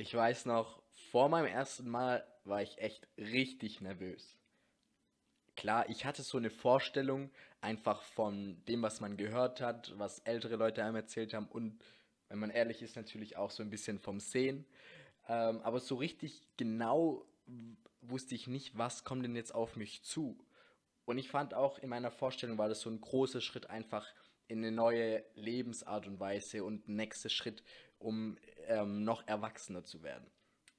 Ich weiß noch, vor meinem ersten Mal war ich echt richtig nervös. Klar, ich hatte so eine Vorstellung einfach von dem, was man gehört hat, was ältere Leute einem erzählt haben und, wenn man ehrlich ist, natürlich auch so ein bisschen vom Sehen. Ähm, aber so richtig genau wusste ich nicht, was kommt denn jetzt auf mich zu. Und ich fand auch in meiner Vorstellung war das so ein großer Schritt einfach in eine neue Lebensart und Weise und nächster Schritt, um ähm, noch erwachsener zu werden.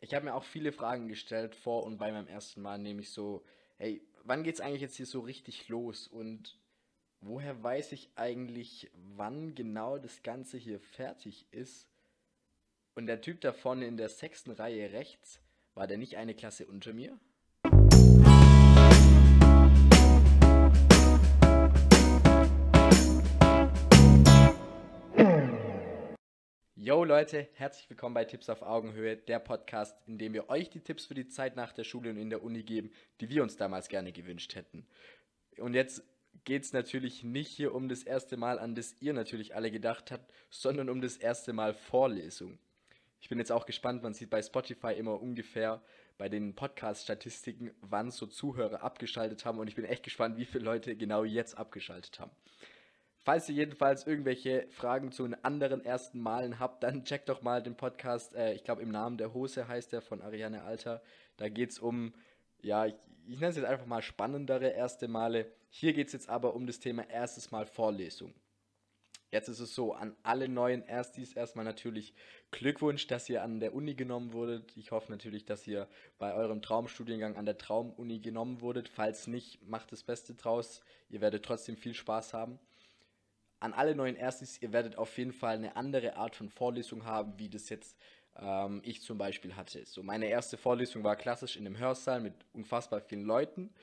Ich habe mir auch viele Fragen gestellt vor und bei meinem ersten Mal, nämlich so, hey, wann geht es eigentlich jetzt hier so richtig los und woher weiß ich eigentlich, wann genau das Ganze hier fertig ist? Und der Typ da vorne in der sechsten Reihe rechts, war der nicht eine Klasse unter mir? Yo Leute, herzlich willkommen bei Tipps auf Augenhöhe, der Podcast, in dem wir euch die Tipps für die Zeit nach der Schule und in der Uni geben, die wir uns damals gerne gewünscht hätten. Und jetzt geht es natürlich nicht hier um das erste Mal, an das ihr natürlich alle gedacht habt, sondern um das erste Mal Vorlesung. Ich bin jetzt auch gespannt, man sieht bei Spotify immer ungefähr bei den Podcast-Statistiken, wann so Zuhörer abgeschaltet haben und ich bin echt gespannt, wie viele Leute genau jetzt abgeschaltet haben. Falls ihr jedenfalls irgendwelche Fragen zu den anderen ersten Malen habt, dann checkt doch mal den Podcast, äh, ich glaube im Namen der Hose heißt der von Ariane Alter. Da geht es um, ja, ich, ich nenne es jetzt einfach mal spannendere erste Male. Hier geht es jetzt aber um das Thema erstes Mal Vorlesung. Jetzt ist es so, an alle neuen Erstis erstmal natürlich Glückwunsch, dass ihr an der Uni genommen wurdet. Ich hoffe natürlich, dass ihr bei eurem Traumstudiengang an der Traumuni genommen wurdet. Falls nicht, macht das Beste draus. Ihr werdet trotzdem viel Spaß haben an alle neuen Erstis, ihr werdet auf jeden Fall eine andere Art von Vorlesung haben, wie das jetzt ähm, ich zum Beispiel hatte. So, meine erste Vorlesung war klassisch in einem Hörsaal mit unfassbar vielen Leuten.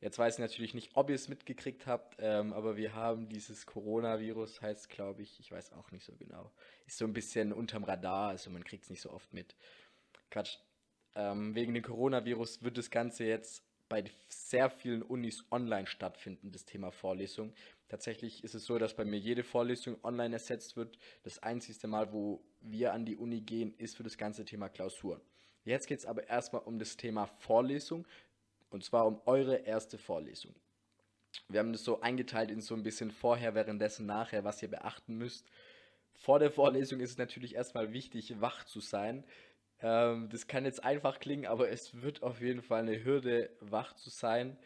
Jetzt weiß ich natürlich nicht, ob ihr es mitgekriegt habt, ähm, aber wir haben dieses Coronavirus, heißt glaube ich, ich weiß auch nicht so genau. Ist so ein bisschen unterm Radar, also man kriegt es nicht so oft mit. Quatsch. Ähm, wegen dem Coronavirus wird das Ganze jetzt bei sehr vielen Unis online stattfinden, das Thema Vorlesung. Tatsächlich ist es so, dass bei mir jede Vorlesung online ersetzt wird. Das einzige Mal, wo wir an die Uni gehen, ist für das ganze Thema Klausuren. Jetzt geht es aber erstmal um das Thema Vorlesung und zwar um eure erste Vorlesung. Wir haben das so eingeteilt in so ein bisschen vorher, währenddessen, nachher, was ihr beachten müsst. Vor der Vorlesung ist es natürlich erstmal wichtig, wach zu sein. Ähm, das kann jetzt einfach klingen, aber es wird auf jeden Fall eine Hürde, wach zu sein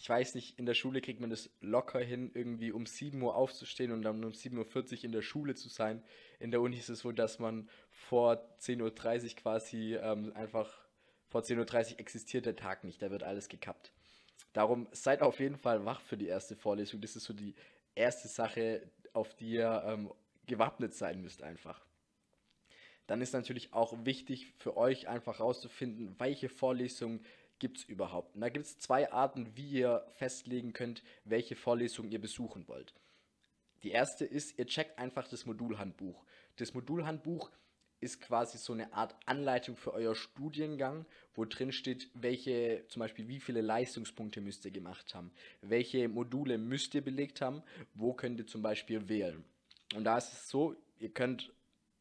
ich weiß nicht, in der Schule kriegt man das locker hin, irgendwie um 7 Uhr aufzustehen und dann um 7.40 Uhr in der Schule zu sein. In der Uni ist es so, dass man vor 10.30 Uhr quasi ähm, einfach, vor 10.30 Uhr existiert der Tag nicht, da wird alles gekappt. Darum seid auf jeden Fall wach für die erste Vorlesung. Das ist so die erste Sache, auf die ihr ähm, gewappnet sein müsst einfach. Dann ist natürlich auch wichtig für euch einfach herauszufinden, welche Vorlesung gibt es überhaupt? Und da gibt es zwei Arten, wie ihr festlegen könnt, welche Vorlesung ihr besuchen wollt. Die erste ist, ihr checkt einfach das Modulhandbuch. Das Modulhandbuch ist quasi so eine Art Anleitung für euer Studiengang, wo drin steht, welche, zum Beispiel, wie viele Leistungspunkte müsst ihr gemacht haben, welche Module müsst ihr belegt haben, wo könnt ihr zum Beispiel wählen. Und da ist es so, ihr könnt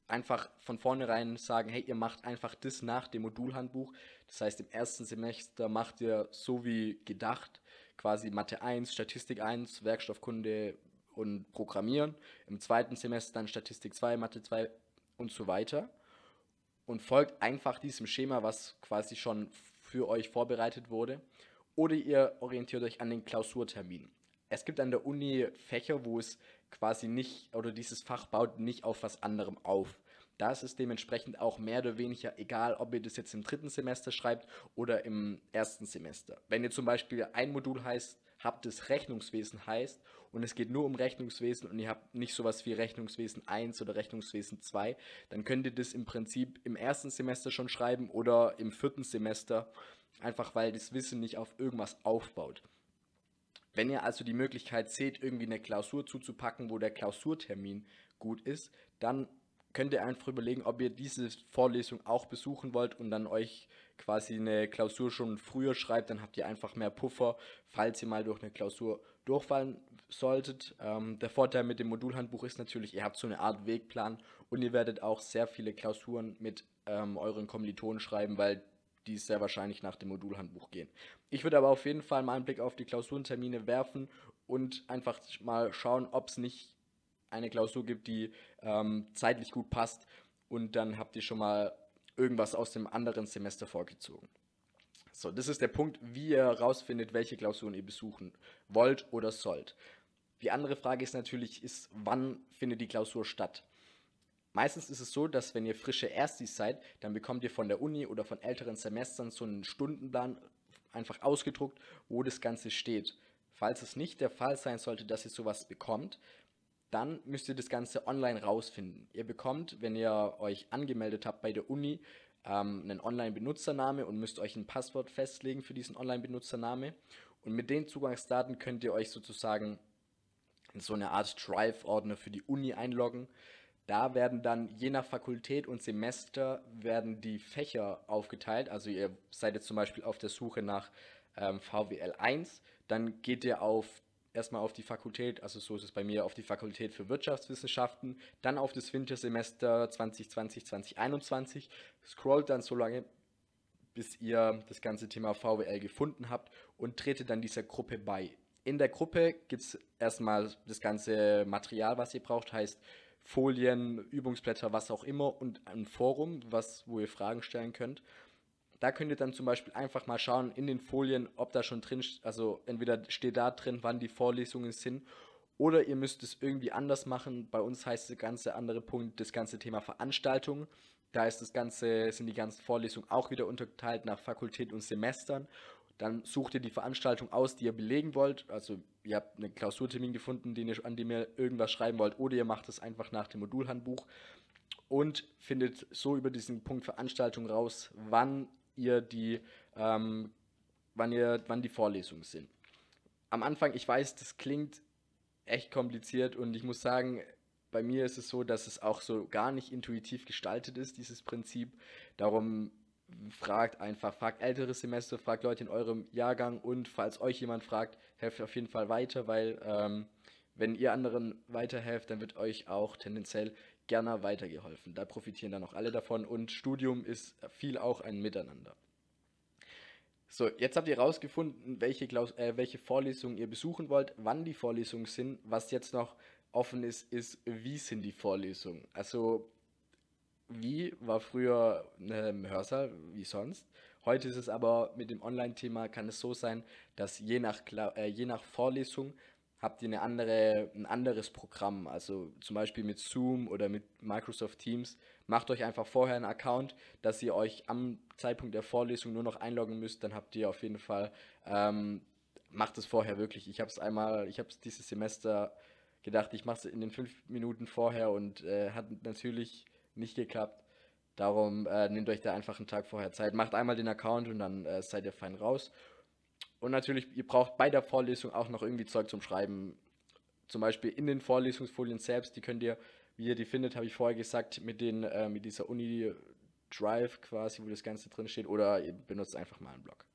einfach von vornherein sagen, hey, ihr macht einfach das nach dem Modulhandbuch. Das heißt, im ersten Semester macht ihr so wie gedacht, quasi Mathe 1, Statistik 1, Werkstoffkunde und Programmieren. Im zweiten Semester dann Statistik 2, Mathe 2 und so weiter. Und folgt einfach diesem Schema, was quasi schon für euch vorbereitet wurde. Oder ihr orientiert euch an den Klausurtermin. Es gibt an der Uni Fächer, wo es quasi nicht, oder dieses Fach baut nicht auf was anderem auf. Da ist es dementsprechend auch mehr oder weniger egal, ob ihr das jetzt im dritten Semester schreibt oder im ersten Semester. Wenn ihr zum Beispiel ein Modul heißt, habt das Rechnungswesen heißt und es geht nur um Rechnungswesen und ihr habt nicht sowas wie Rechnungswesen 1 oder Rechnungswesen 2, dann könnt ihr das im Prinzip im ersten Semester schon schreiben oder im vierten Semester, einfach weil das Wissen nicht auf irgendwas aufbaut. Wenn ihr also die Möglichkeit seht, irgendwie eine Klausur zuzupacken, wo der Klausurtermin gut ist, dann könnt ihr einfach überlegen, ob ihr diese Vorlesung auch besuchen wollt und dann euch quasi eine Klausur schon früher schreibt, dann habt ihr einfach mehr Puffer, falls ihr mal durch eine Klausur durchfallen solltet. Ähm, der Vorteil mit dem Modulhandbuch ist natürlich, ihr habt so eine Art Wegplan und ihr werdet auch sehr viele Klausuren mit ähm, euren Kommilitonen schreiben, weil die sehr wahrscheinlich nach dem Modulhandbuch gehen. Ich würde aber auf jeden Fall mal einen Blick auf die Klausurentermine werfen und einfach mal schauen, ob es nicht eine Klausur gibt, die ähm, zeitlich gut passt und dann habt ihr schon mal irgendwas aus dem anderen Semester vorgezogen. So, das ist der Punkt, wie ihr herausfindet, welche Klausuren ihr besuchen wollt oder sollt. Die andere Frage ist natürlich, ist, wann findet die Klausur statt? Meistens ist es so, dass wenn ihr frische Erstis seid, dann bekommt ihr von der Uni oder von älteren Semestern so einen Stundenplan einfach ausgedruckt, wo das Ganze steht. Falls es nicht der Fall sein sollte, dass ihr sowas bekommt, dann müsst ihr das Ganze online rausfinden. Ihr bekommt, wenn ihr euch angemeldet habt bei der Uni, ähm, einen Online-Benutzername und müsst euch ein Passwort festlegen für diesen Online-Benutzername. Und mit den Zugangsdaten könnt ihr euch sozusagen in so eine Art Drive-Ordner für die Uni einloggen. Da werden dann je nach Fakultät und Semester werden die Fächer aufgeteilt. Also ihr seid jetzt zum Beispiel auf der Suche nach ähm, VWL 1, dann geht ihr auf erstmal auf die Fakultät, also so ist es bei mir, auf die Fakultät für Wirtschaftswissenschaften, dann auf das Wintersemester 2020, 2021, scrollt dann so lange, bis ihr das ganze Thema VWL gefunden habt und tretet dann dieser Gruppe bei. In der Gruppe gibt es erstmal das ganze Material, was ihr braucht, heißt Folien, Übungsblätter, was auch immer und ein Forum, was, wo ihr Fragen stellen könnt. Da könnt ihr dann zum Beispiel einfach mal schauen in den Folien, ob da schon drin, also entweder steht da drin, wann die Vorlesungen sind, oder ihr müsst es irgendwie anders machen. Bei uns heißt der ganze andere Punkt das ganze Thema Veranstaltungen. Da ist das ganze, sind die ganzen Vorlesungen auch wieder unterteilt nach Fakultät und Semestern. Dann sucht ihr die Veranstaltung aus, die ihr belegen wollt. Also ihr habt einen Klausurtermin gefunden, den ihr, an dem ihr irgendwas schreiben wollt, oder ihr macht es einfach nach dem Modulhandbuch und findet so über diesen Punkt Veranstaltung raus, wann ihr die, ähm, wann, ihr, wann die Vorlesungen sind. Am Anfang, ich weiß, das klingt echt kompliziert und ich muss sagen, bei mir ist es so, dass es auch so gar nicht intuitiv gestaltet ist, dieses Prinzip. Darum fragt einfach, fragt ältere Semester, fragt Leute in eurem Jahrgang und falls euch jemand fragt, helft auf jeden Fall weiter, weil ähm, wenn ihr anderen weiterhelft, dann wird euch auch tendenziell gerne weitergeholfen. Da profitieren dann auch alle davon und Studium ist viel auch ein Miteinander. So, jetzt habt ihr herausgefunden, welche, äh, welche Vorlesungen ihr besuchen wollt, wann die Vorlesungen sind. Was jetzt noch offen ist, ist, wie sind die Vorlesungen? Also, wie war früher ein Hörsaal, wie sonst. Heute ist es aber mit dem Online-Thema, kann es so sein, dass je nach, äh, je nach Vorlesung habt ihr eine andere, ein anderes Programm, also zum Beispiel mit Zoom oder mit Microsoft Teams. Macht euch einfach vorher einen Account, dass ihr euch am Zeitpunkt der Vorlesung nur noch einloggen müsst, dann habt ihr auf jeden Fall, ähm, macht es vorher wirklich. Ich habe es einmal, ich habe es dieses Semester gedacht, ich mache es in den fünf Minuten vorher und äh, hat natürlich nicht geklappt. Darum äh, nehmt euch da einfach einen Tag vorher Zeit. Macht einmal den Account und dann äh, seid ihr fein raus. Und natürlich, ihr braucht bei der Vorlesung auch noch irgendwie Zeug zum Schreiben. Zum Beispiel in den Vorlesungsfolien selbst, die könnt ihr, wie ihr die findet, habe ich vorher gesagt, mit, den, äh, mit dieser Uni Drive quasi, wo das Ganze drin steht, oder ihr benutzt einfach mal einen Blog.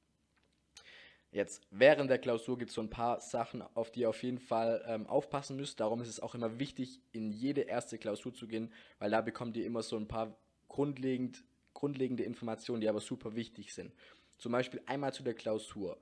Jetzt, während der Klausur gibt es so ein paar Sachen, auf die ihr auf jeden Fall ähm, aufpassen müsst. Darum ist es auch immer wichtig, in jede erste Klausur zu gehen, weil da bekommt ihr immer so ein paar grundlegend, grundlegende Informationen, die aber super wichtig sind. Zum Beispiel einmal zu der Klausur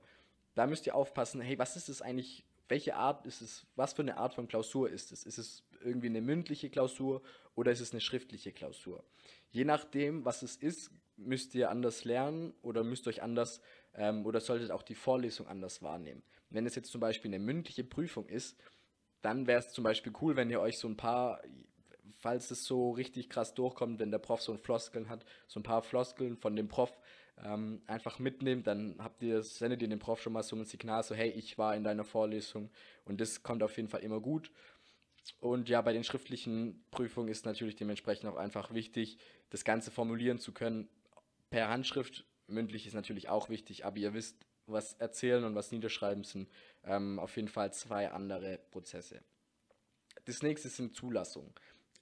da müsst ihr aufpassen, hey, was ist es eigentlich, welche Art ist es, was für eine Art von Klausur ist es? Ist es irgendwie eine mündliche Klausur oder ist es eine schriftliche Klausur? Je nachdem, was es ist, müsst ihr anders lernen oder müsst euch anders ähm, oder solltet auch die Vorlesung anders wahrnehmen. Wenn es jetzt zum Beispiel eine mündliche Prüfung ist, dann wäre es zum Beispiel cool, wenn ihr euch so ein paar, falls es so richtig krass durchkommt, wenn der Prof so ein Floskeln hat, so ein paar Floskeln von dem Prof ähm, einfach mitnimmt, dann habt ihr, sendet ihr dem Prof schon mal so ein Signal, so hey, ich war in deiner Vorlesung und das kommt auf jeden Fall immer gut. Und ja, bei den schriftlichen Prüfungen ist natürlich dementsprechend auch einfach wichtig, das Ganze formulieren zu können. Per Handschrift, mündlich ist natürlich auch wichtig, aber ihr wisst, was erzählen und was niederschreiben sind ähm, auf jeden Fall zwei andere Prozesse. Das nächste sind Zulassungen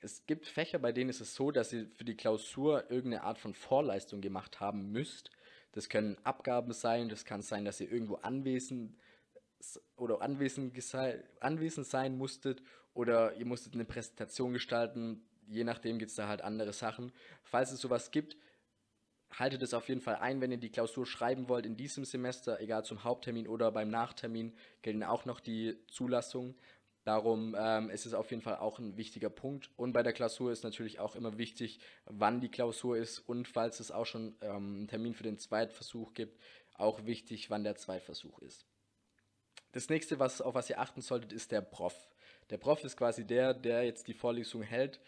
es gibt Fächer, bei denen ist es so, dass ihr für die Klausur irgendeine Art von Vorleistung gemacht haben müsst. Das können Abgaben sein, das kann sein, dass ihr irgendwo anwesend oder anwesend, anwesend sein musstet oder ihr musstet eine Präsentation gestalten. Je nachdem gibt es da halt andere Sachen. Falls es sowas gibt, haltet es auf jeden Fall ein, wenn ihr die Klausur schreiben wollt in diesem Semester, egal zum Haupttermin oder beim Nachtermin, gelten auch noch die Zulassungen. Darum ähm, ist es auf jeden Fall auch ein wichtiger Punkt. Und bei der Klausur ist natürlich auch immer wichtig, wann die Klausur ist und falls es auch schon ähm, einen Termin für den Zweitversuch gibt, auch wichtig, wann der Zweitversuch ist. Das nächste, was, auf was ihr achten solltet, ist der Prof. Der Prof ist quasi der, der jetzt die Vorlesung hält.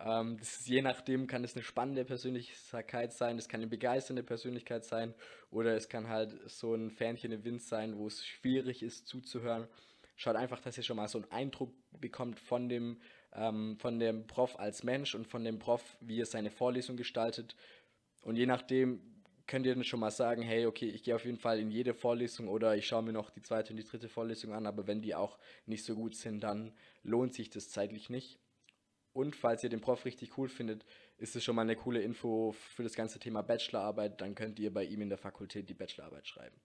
Ähm, das ist, je nachdem kann es eine spannende Persönlichkeit sein, es kann eine begeisternde Persönlichkeit sein oder es kann halt so ein Fähnchen im Wind sein, wo es schwierig ist zuzuhören. Schaut einfach, dass ihr schon mal so einen Eindruck bekommt von dem, ähm, von dem Prof als Mensch und von dem Prof, wie er seine Vorlesung gestaltet. Und je nachdem könnt ihr dann schon mal sagen, hey, okay, ich gehe auf jeden Fall in jede Vorlesung oder ich schaue mir noch die zweite und die dritte Vorlesung an, aber wenn die auch nicht so gut sind, dann lohnt sich das zeitlich nicht. Und falls ihr den Prof richtig cool findet, ist es schon mal eine coole Info für das ganze Thema Bachelorarbeit. Dann könnt ihr bei ihm in der Fakultät die Bachelorarbeit schreiben.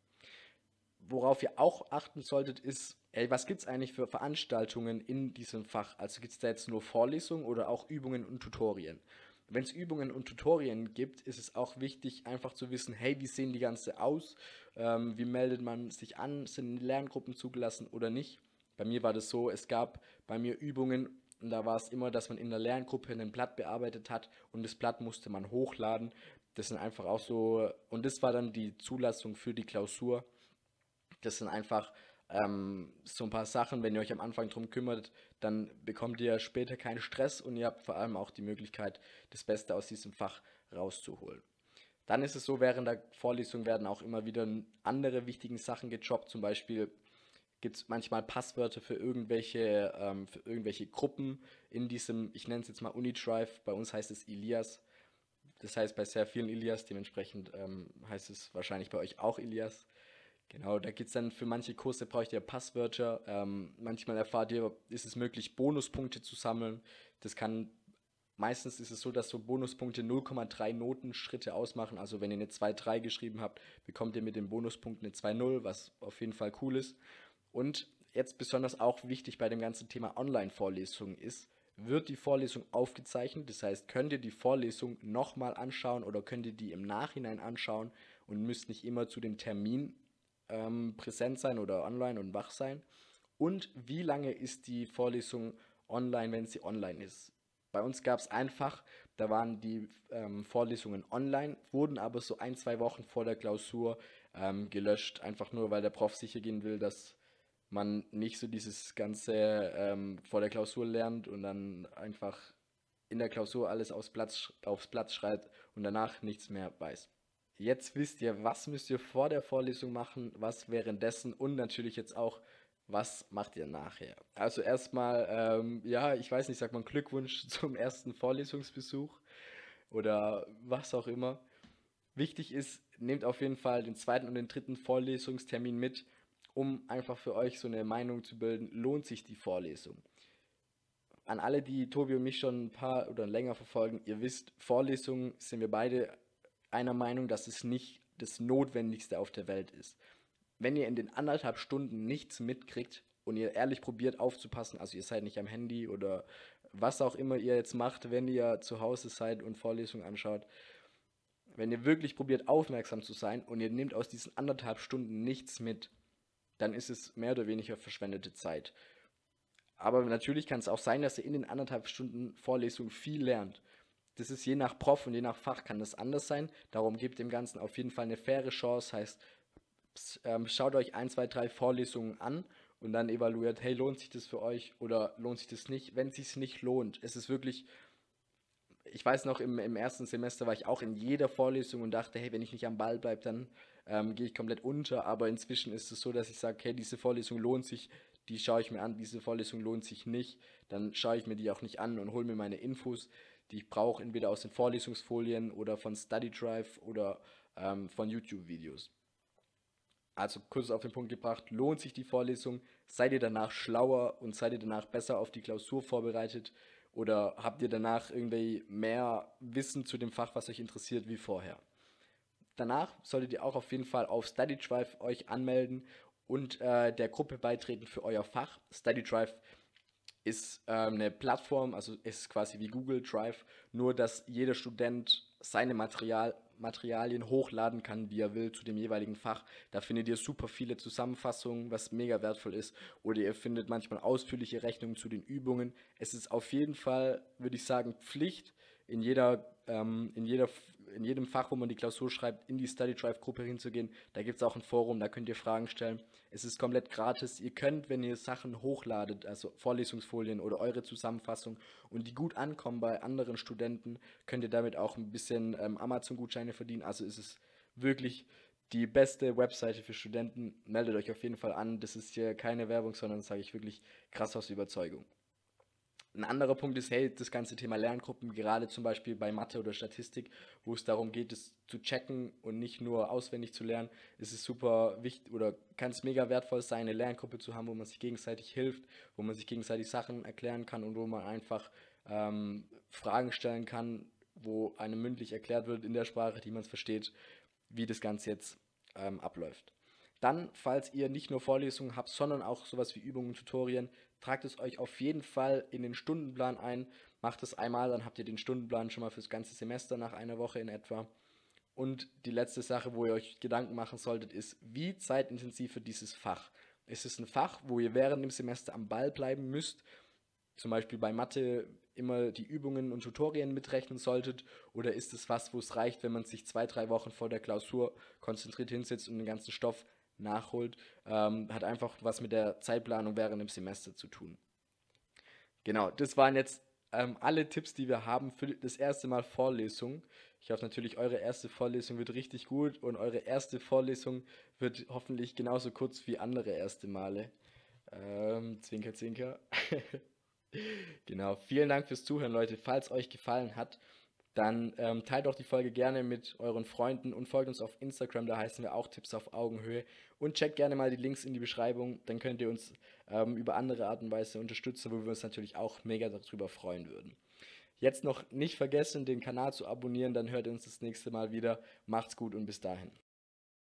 Worauf ihr auch achten solltet, ist, ey, was gibt es eigentlich für Veranstaltungen in diesem Fach? Also gibt es da jetzt nur Vorlesungen oder auch Übungen und Tutorien? Wenn es Übungen und Tutorien gibt, ist es auch wichtig, einfach zu wissen, hey, wie sehen die ganze aus? Ähm, wie meldet man sich an? Sind Lerngruppen zugelassen oder nicht? Bei mir war das so, es gab bei mir Übungen und da war es immer, dass man in der Lerngruppe ein Blatt bearbeitet hat und das Blatt musste man hochladen. Das sind einfach auch so, und das war dann die Zulassung für die Klausur. Das sind einfach ähm, so ein paar Sachen, wenn ihr euch am Anfang drum kümmert, dann bekommt ihr später keinen Stress und ihr habt vor allem auch die Möglichkeit, das Beste aus diesem Fach rauszuholen. Dann ist es so, während der Vorlesung werden auch immer wieder andere wichtige Sachen gejobbt, zum Beispiel gibt es manchmal Passwörter für irgendwelche, ähm, für irgendwelche Gruppen in diesem, ich nenne es jetzt mal Unidrive, bei uns heißt es Elias. Das heißt bei sehr vielen Elias, dementsprechend ähm, heißt es wahrscheinlich bei euch auch Elias. Genau, da gibt es dann für manche Kurse braucht ihr Passwörter. Ähm, manchmal erfahrt ihr, ist es möglich, Bonuspunkte zu sammeln. Das kann, meistens ist es so, dass so Bonuspunkte 0,3 Notenschritte ausmachen. Also wenn ihr eine 2,3 geschrieben habt, bekommt ihr mit dem Bonuspunkt eine 2,0, was auf jeden Fall cool ist. Und jetzt besonders auch wichtig bei dem ganzen Thema Online-Vorlesungen ist, wird die Vorlesung aufgezeichnet. Das heißt, könnt ihr die Vorlesung nochmal anschauen oder könnt ihr die im Nachhinein anschauen und müsst nicht immer zu dem Termin ähm, präsent sein oder online und wach sein. Und wie lange ist die Vorlesung online, wenn sie online ist? Bei uns gab es einfach, da waren die ähm, Vorlesungen online, wurden aber so ein, zwei Wochen vor der Klausur ähm, gelöscht, einfach nur weil der Prof sicher gehen will, dass man nicht so dieses Ganze ähm, vor der Klausur lernt und dann einfach in der Klausur alles aufs Platz, aufs Platz schreibt und danach nichts mehr weiß. Jetzt wisst ihr, was müsst ihr vor der Vorlesung machen, was währenddessen und natürlich jetzt auch, was macht ihr nachher. Also erstmal, ähm, ja, ich weiß nicht, sagt man Glückwunsch zum ersten Vorlesungsbesuch oder was auch immer. Wichtig ist, nehmt auf jeden Fall den zweiten und den dritten Vorlesungstermin mit um einfach für euch so eine Meinung zu bilden, lohnt sich die Vorlesung. An alle, die Tobi und mich schon ein paar oder länger verfolgen, ihr wisst, Vorlesungen sind wir beide einer Meinung, dass es nicht das Notwendigste auf der Welt ist. Wenn ihr in den anderthalb Stunden nichts mitkriegt und ihr ehrlich probiert aufzupassen, also ihr seid nicht am Handy oder was auch immer ihr jetzt macht, wenn ihr zu Hause seid und Vorlesungen anschaut, wenn ihr wirklich probiert aufmerksam zu sein und ihr nehmt aus diesen anderthalb Stunden nichts mit, dann ist es mehr oder weniger verschwendete Zeit. Aber natürlich kann es auch sein, dass ihr in den anderthalb Stunden Vorlesung viel lernt. Das ist je nach Prof und je nach Fach kann das anders sein. Darum gebt dem Ganzen auf jeden Fall eine faire Chance. Heißt, ähm, schaut euch ein, zwei, drei Vorlesungen an und dann evaluiert, hey, lohnt sich das für euch oder lohnt sich das nicht? Wenn es sich nicht lohnt, ist es wirklich ich weiß noch, im, im ersten Semester war ich auch in jeder Vorlesung und dachte, hey, wenn ich nicht am Ball bleibe, dann ähm, gehe ich komplett unter. Aber inzwischen ist es so, dass ich sage, hey, diese Vorlesung lohnt sich, die schaue ich mir an, diese Vorlesung lohnt sich nicht. Dann schaue ich mir die auch nicht an und hole mir meine Infos, die ich brauche, entweder aus den Vorlesungsfolien oder von Study Drive oder ähm, von YouTube-Videos. Also kurz auf den Punkt gebracht, lohnt sich die Vorlesung? Seid ihr danach schlauer und seid ihr danach besser auf die Klausur vorbereitet? Oder habt ihr danach irgendwie mehr Wissen zu dem Fach, was euch interessiert, wie vorher? Danach solltet ihr auch auf jeden Fall auf StudyDrive euch anmelden und äh, der Gruppe beitreten für euer Fach. Study Drive ist ähm, eine Plattform, also ist quasi wie Google Drive, nur dass jeder Student seine Material, Materialien hochladen kann, wie er will, zu dem jeweiligen Fach. Da findet ihr super viele Zusammenfassungen, was mega wertvoll ist. Oder ihr findet manchmal ausführliche Rechnungen zu den Übungen. Es ist auf jeden Fall, würde ich sagen, Pflicht, in jeder, ähm, in jeder in jedem Fach, wo man die Klausur schreibt, in die Study Drive Gruppe hinzugehen. Da gibt es auch ein Forum, da könnt ihr Fragen stellen. Es ist komplett gratis. Ihr könnt, wenn ihr Sachen hochladet, also Vorlesungsfolien oder eure Zusammenfassung und die gut ankommen bei anderen Studenten, könnt ihr damit auch ein bisschen ähm, Amazon-Gutscheine verdienen. Also ist es wirklich die beste Webseite für Studenten. Meldet euch auf jeden Fall an. Das ist hier keine Werbung, sondern das sage ich wirklich krass aus Überzeugung. Ein anderer Punkt ist, hey, das ganze Thema Lerngruppen, gerade zum Beispiel bei Mathe oder Statistik, wo es darum geht, es zu checken und nicht nur auswendig zu lernen, ist es super wichtig oder kann es mega wertvoll sein, eine Lerngruppe zu haben, wo man sich gegenseitig hilft, wo man sich gegenseitig Sachen erklären kann und wo man einfach ähm, Fragen stellen kann, wo einem mündlich erklärt wird in der Sprache, die man versteht, wie das Ganze jetzt ähm, abläuft. Dann, falls ihr nicht nur Vorlesungen habt, sondern auch sowas wie Übungen, Tutorien, tragt es euch auf jeden Fall in den Stundenplan ein. Macht es einmal, dann habt ihr den Stundenplan schon mal fürs ganze Semester nach einer Woche in etwa. Und die letzte Sache, wo ihr euch Gedanken machen solltet, ist, wie zeitintensiv wird dieses Fach? Ist es ein Fach, wo ihr während dem Semester am Ball bleiben müsst? Zum Beispiel bei Mathe immer die Übungen und Tutorien mitrechnen solltet? Oder ist es was, wo es reicht, wenn man sich zwei, drei Wochen vor der Klausur konzentriert hinsetzt und den ganzen Stoff nachholt, ähm, hat einfach was mit der Zeitplanung während dem Semester zu tun. Genau, das waren jetzt ähm, alle Tipps, die wir haben für das erste Mal Vorlesung. Ich hoffe natürlich, eure erste Vorlesung wird richtig gut und eure erste Vorlesung wird hoffentlich genauso kurz wie andere erste Male. Ähm, zwinker, zwinker. genau, vielen Dank fürs Zuhören, Leute. Falls euch gefallen hat, dann ähm, teilt doch die Folge gerne mit euren Freunden und folgt uns auf Instagram, da heißen wir auch Tipps auf Augenhöhe. Und checkt gerne mal die Links in die Beschreibung, dann könnt ihr uns ähm, über andere Art und Weise unterstützen, wo wir uns natürlich auch mega darüber freuen würden. Jetzt noch nicht vergessen, den Kanal zu abonnieren, dann hört ihr uns das nächste Mal wieder. Macht's gut und bis dahin.